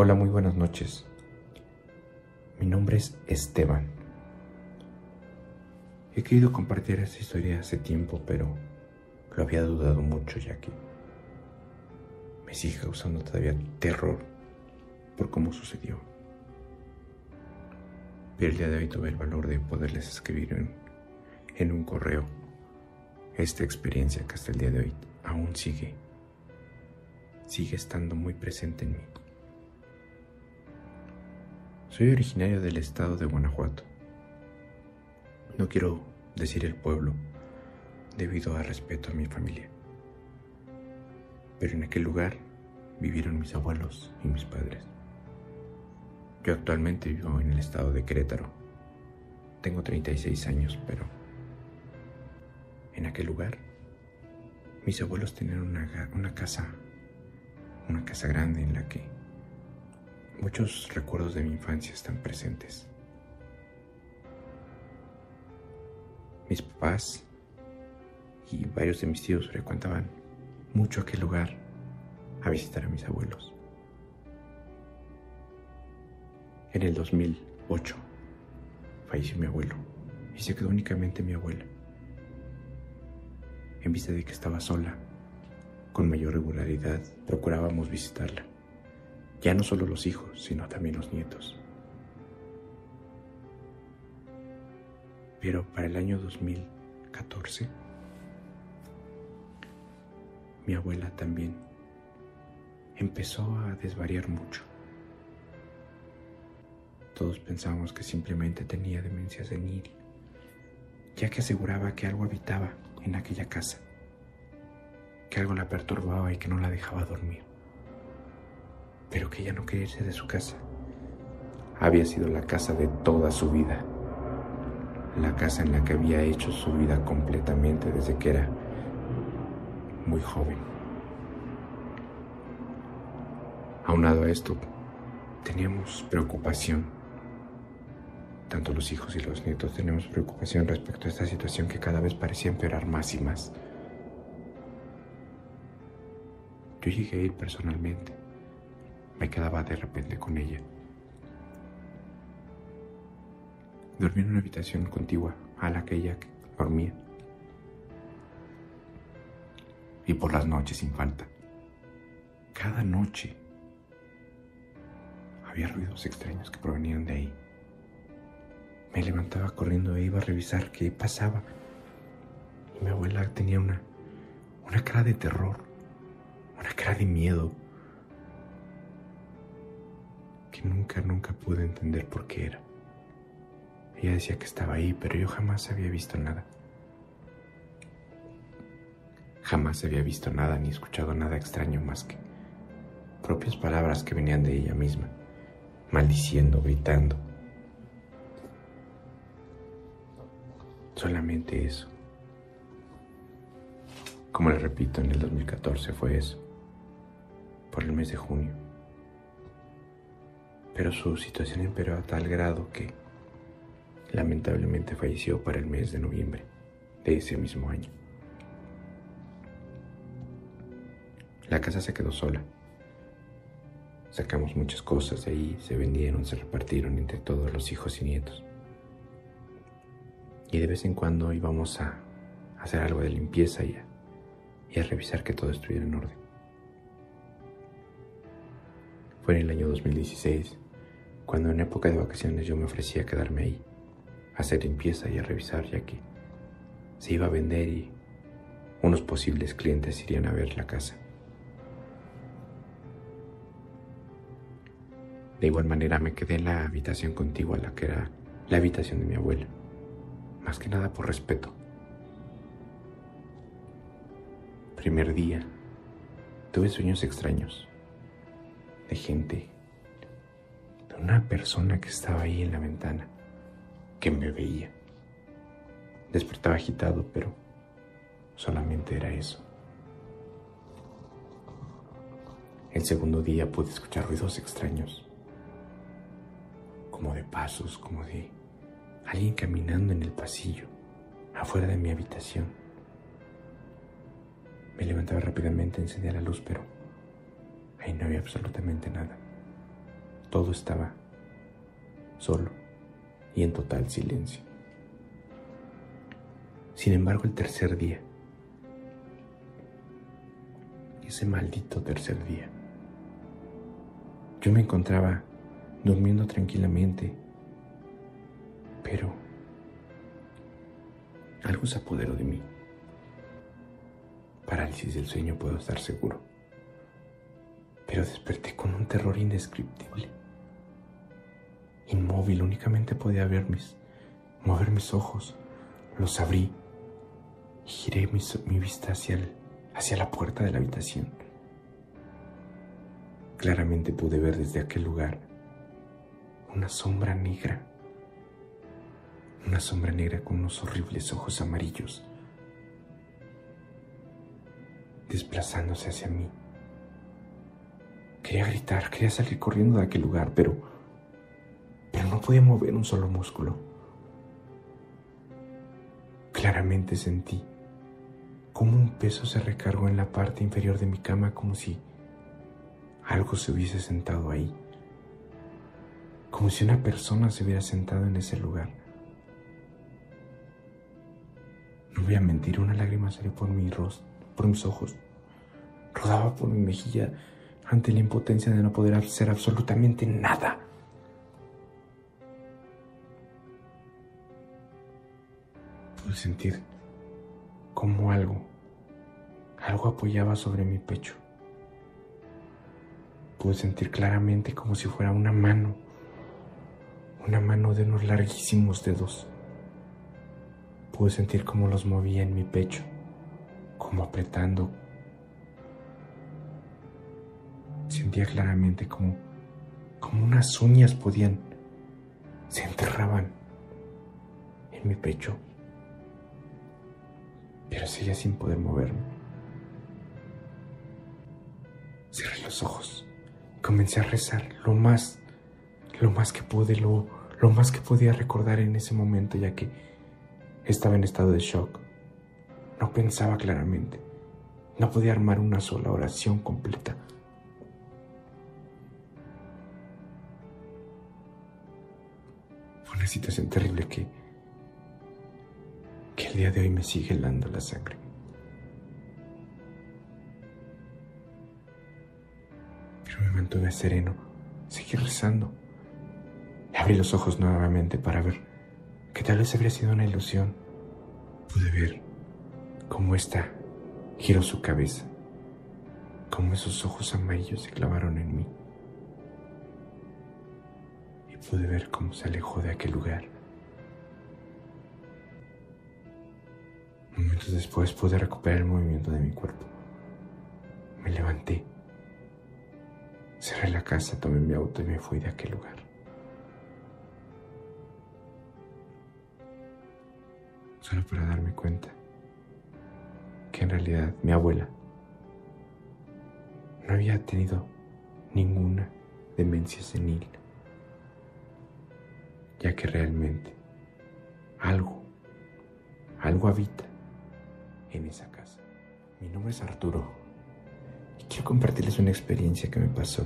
Hola, muy buenas noches. Mi nombre es Esteban. He querido compartir esta historia hace tiempo, pero lo había dudado mucho ya que me sigue causando todavía terror por cómo sucedió. Pero el día de hoy tuve el valor de poderles escribir en, en un correo esta experiencia que hasta el día de hoy aún sigue, sigue estando muy presente en mí. Soy originario del estado de Guanajuato. No quiero decir el pueblo debido a respeto a mi familia. Pero en aquel lugar vivieron mis abuelos y mis padres. Yo actualmente vivo en el estado de Querétaro. Tengo 36 años, pero en aquel lugar mis abuelos tenían una, una casa, una casa grande en la que muchos recuerdos de mi infancia están presentes. Mis papás y varios de mis tíos frecuentaban mucho aquel lugar a visitar a mis abuelos. En el 2008 falleció mi abuelo y se quedó únicamente mi abuela. En vista de que estaba sola, con mayor regularidad procurábamos visitarla. Ya no solo los hijos, sino también los nietos. Pero para el año 2014, mi abuela también empezó a desvariar mucho. Todos pensábamos que simplemente tenía demencia senil, ya que aseguraba que algo habitaba en aquella casa, que algo la perturbaba y que no la dejaba dormir, pero que ella no quería irse de su casa. Había sido la casa de toda su vida, la casa en la que había hecho su vida completamente desde que era muy joven. Aunado a esto, teníamos preocupación. Tanto los hijos y los nietos teníamos preocupación respecto a esta situación que cada vez parecía empeorar más y más. Yo llegué a ir personalmente. Me quedaba de repente con ella. Dormí en una habitación contigua a la que ella dormía y por las noches sin falta. Cada noche había ruidos extraños que provenían de ahí. Me levantaba corriendo e iba a revisar qué pasaba. Y mi abuela tenía una, una cara de terror, una cara de miedo, nunca, nunca pude entender por qué era. Ella decía que estaba ahí, pero yo jamás había visto nada. Jamás había visto nada ni escuchado nada extraño más que propias palabras que venían de ella misma, maldiciendo, gritando. Solamente eso. Como le repito, en el 2014 fue eso, por el mes de junio. Pero su situación empeoró a tal grado que lamentablemente falleció para el mes de noviembre de ese mismo año. La casa se quedó sola. Sacamos muchas cosas de ahí, se vendieron, se repartieron entre todos los hijos y nietos. Y de vez en cuando íbamos a hacer algo de limpieza y a, y a revisar que todo estuviera en orden. Fue en el año 2016, cuando en época de vacaciones yo me ofrecía a quedarme ahí, a hacer limpieza y a revisar, ya que se iba a vender y unos posibles clientes irían a ver la casa. De igual manera me quedé en la habitación contigua a la que era la habitación de mi abuela, más que nada por respeto. Primer día, tuve sueños extraños de gente, una persona que estaba ahí en la ventana, que me veía. Despertaba agitado, pero solamente era eso. El segundo día pude escuchar ruidos extraños como de pasos, como de alguien caminando en el pasillo, afuera de mi habitación. Me levantaba rápidamente, encendía la luz, pero ahí no había absolutamente nada. Todo estaba solo y en total silencio. Sin embargo, el tercer día, ese maldito tercer día, yo me encontraba durmiendo tranquilamente, pero algo se apoderó de mí. Parálisis del sueño puedo estar seguro, pero desperté con un terror indescriptible. Inmóvil, únicamente podía ver mis, mover mis ojos, los abrí y giré mi, vista hacia, hacia la puerta de la habitación. Claramente pude ver desde aquel lugar una sombra negra, una sombra negra con unos horribles ojos amarillos, desplazándose hacia mí. Quería gritar, quería salir corriendo de aquel lugar, pero, no podía mover un solo músculo. Claramente sentí como un peso se recargó en la parte inferior de mi cama como si algo se hubiese sentado ahí, como si una persona se hubiera sentado en ese lugar. No voy a mentir, una lágrima salió por mi rostro, por mis ojos, rodaba por mi mejilla ante la impotencia de no poder hacer absolutamente nada. Pude sentir como algo, algo apoyaba sobre mi pecho. Pude sentir claramente como si fuera una mano, una mano de unos larguísimos dedos. Pude sentir cómo los movía en mi pecho, como apretando. Sentía claramente como, como unas uñas podían, se enterraban en mi pecho, pero seguía sin poder moverme. Cerré los ojos comencé a rezar lo más, lo más que pude, lo, lo más que podía recordar en ese momento, ya que estaba en estado de shock. No pensaba claramente. No podía armar una sola oración completa. Fue una situación terrible que, día de hoy me sigue helando la sangre. me mantuve sereno, seguí rezando. abrí los ojos nuevamente para ver que tal vez habría sido una ilusión. Pude ver cómo ésta giró su cabeza, cómo esos ojos amarillos se clavaron en mí. Y pude ver cómo se alejó de aquel lugar. Momentos después pude recuperar el movimiento de mi cuerpo. Me levanté Cerré la casa, tomé mi auto y me fui de aquel lugar. Solo para darme cuenta que en realidad mi abuela no había tenido ninguna demencia senil, ya que realmente algo, algo habita en esa casa. Mi nombre es Arturo quiero compartirles una experiencia que me pasó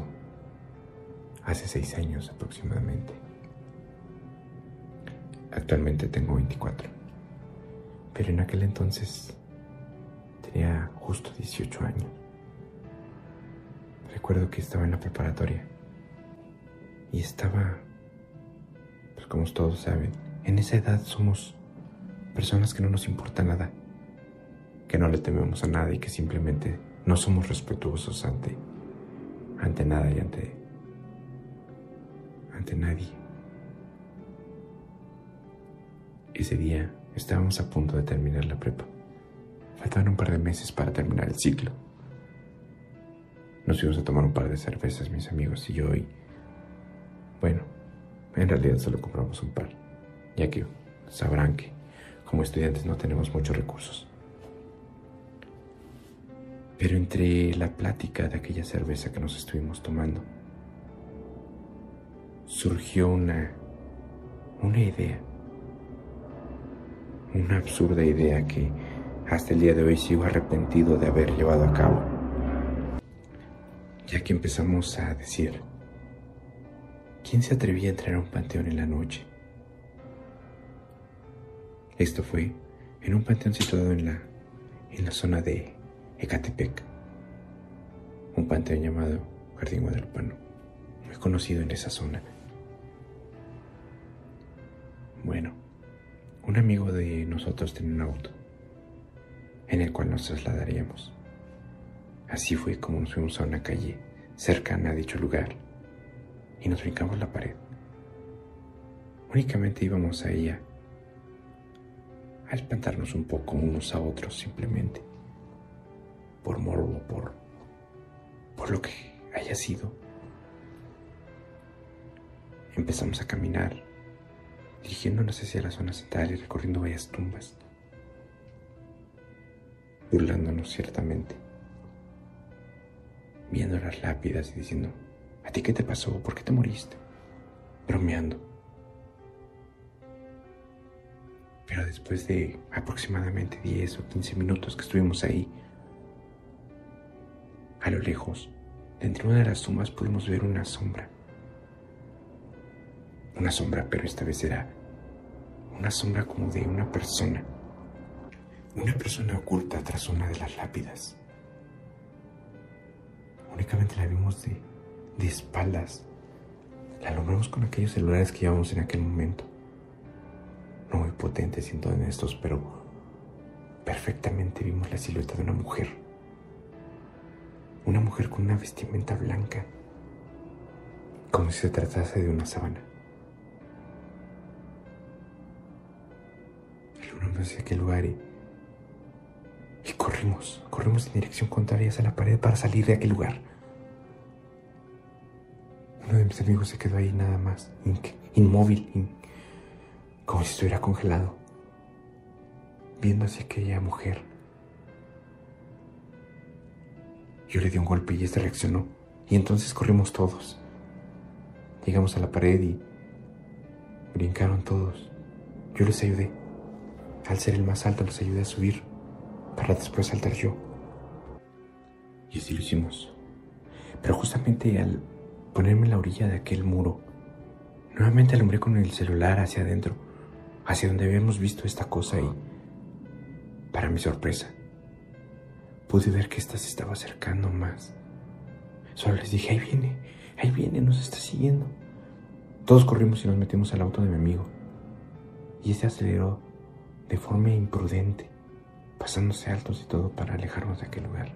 hace seis años aproximadamente. Actualmente tengo 24, pero en aquel entonces tenía justo 18 años. Recuerdo que estaba en la preparatoria y estaba, pues como todos saben, en esa edad somos personas que no nos importa nada, que no le tememos a nada y que simplemente no somos respetuosos ante, ante nada y ante, ante nadie. Ese día estábamos a punto de terminar la prepa. Faltaban un par de meses para terminar el ciclo. Nos fuimos a tomar un par de cervezas, mis amigos y yo, y bueno, en realidad solo compramos un par, ya que sabrán que como estudiantes no tenemos muchos recursos. Pero entre la plática de aquella cerveza que nos estuvimos tomando, surgió una, una idea, una absurda idea que hasta el día de hoy sigo arrepentido de haber llevado a cabo, ya que empezamos a decir ¿Quién se atrevía a entrar a un panteón en la noche? Esto fue en un panteón situado en la, en la zona de Ecatepec, un panteón llamado Jardín Guadalupano, muy conocido en esa zona. Bueno, un amigo de nosotros tenía un auto en el cual nos trasladaríamos. Así fue como nos fuimos a una calle cercana a dicho lugar y nos brincamos la pared. Únicamente íbamos a, a espantarnos un poco unos a otros simplemente, por morbo, por, por lo que haya sido. Empezamos a caminar dirigiéndonos hacia la zona central y recorriendo varias tumbas, burlándonos ciertamente, viendo las lápidas y diciendo, ¿a ti qué te pasó? ¿Por qué te moriste? Bromeando. Pero después de aproximadamente 10 o 15 minutos que estuvimos ahí, a lo lejos, dentro de una de las tumbas pudimos ver una sombra una sombra, pero esta vez era una sombra como de una persona. Una persona oculta tras una de las lápidas. Únicamente la vimos de, de espaldas. La alumbramos con aquellos celulares que llevamos en aquel momento. No muy potentes y en estos, pero perfectamente vimos la silueta de una mujer. Una mujer con una vestimenta blanca, como si se tratase de una sábana. hacia aquel lugar y, corrimos, corrimos en dirección contraria hacia la pared para salir de aquel lugar. Uno de mis amigos se quedó ahí nada más, inmóvil, como si estuviera congelado, viendo hacia aquella mujer. Yo le di un golpe y este reaccionó, y entonces corrimos todos. Llegamos a la pared y brincaron todos. Yo les ayudé. Al ser el más alto, los ayudé a subir para después saltar yo. Y así lo hicimos. Pero justamente al ponerme en la orilla de aquel muro, nuevamente alumbré con el celular hacia adentro, hacia donde habíamos visto esta cosa y, para mi sorpresa, pude ver que ésta se estaba acercando más. Solo les dije, ahí viene, ahí viene, nos está siguiendo. Todos corrimos y nos metimos al auto de mi amigo. Y este aceleró de forma imprudente, pasándose altos y todo para alejarnos de aquel lugar.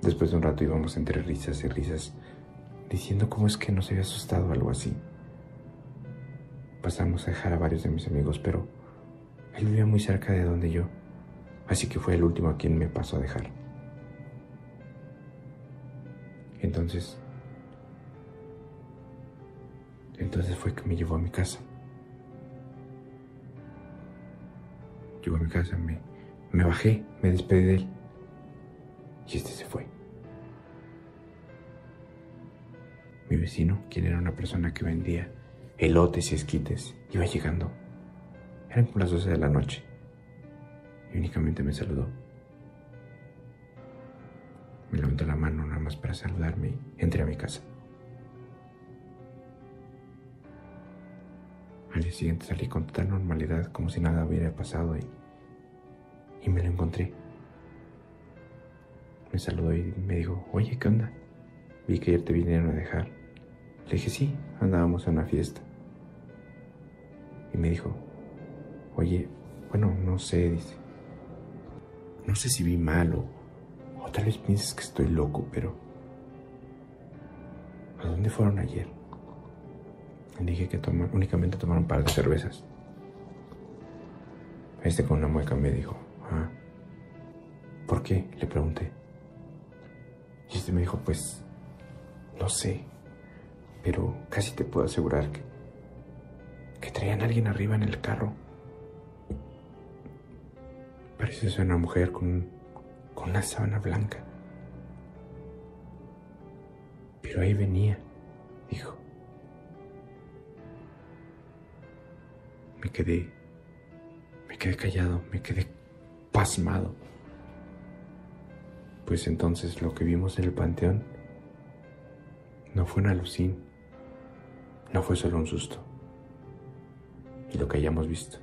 Después de un rato íbamos entre risas y risas, diciendo cómo es que nos había asustado algo así. Pasamos a dejar a varios de mis amigos, pero él vivía muy cerca de donde yo, así que fue el último a quien me pasó a dejar. Entonces, entonces fue que me llevó a mi casa. Llegó a mi casa, me, me bajé, me despedí de él. Y este se fue. Mi vecino, quien era una persona que vendía elotes y esquites, iba llegando. Eran como las 12 de la noche. Y únicamente me saludó. Me levantó la mano nada más para saludarme y entré a mi casa. Al día siguiente salí con total normalidad, como si nada hubiera pasado y, y me lo encontré. Me saludó y me dijo, oye, ¿qué onda? Vi que ayer te vinieron a dejar. Le dije, sí, andábamos a una fiesta. Y me dijo, oye, bueno, no sé, dice. No sé si vi mal o, o tal vez pienses que estoy loco, pero... ¿A dónde fueron ayer? dije que únicamente tomaron un par de cervezas. Este con una mueca me dijo, ah, ¿por qué? Le pregunté. Y este me dijo, pues, no sé, pero casi te puedo asegurar que, que traían a alguien arriba en el carro. Parece ser una mujer con, con una sábana blanca. Pero ahí venía, dijo. me quedé, me quedé callado, me quedé pasmado. Pues entonces lo que vimos en el panteón No fue una alucin, no fue solo un susto. Y lo que hayamos visto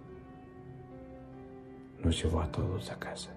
nos llevó a todos a casa.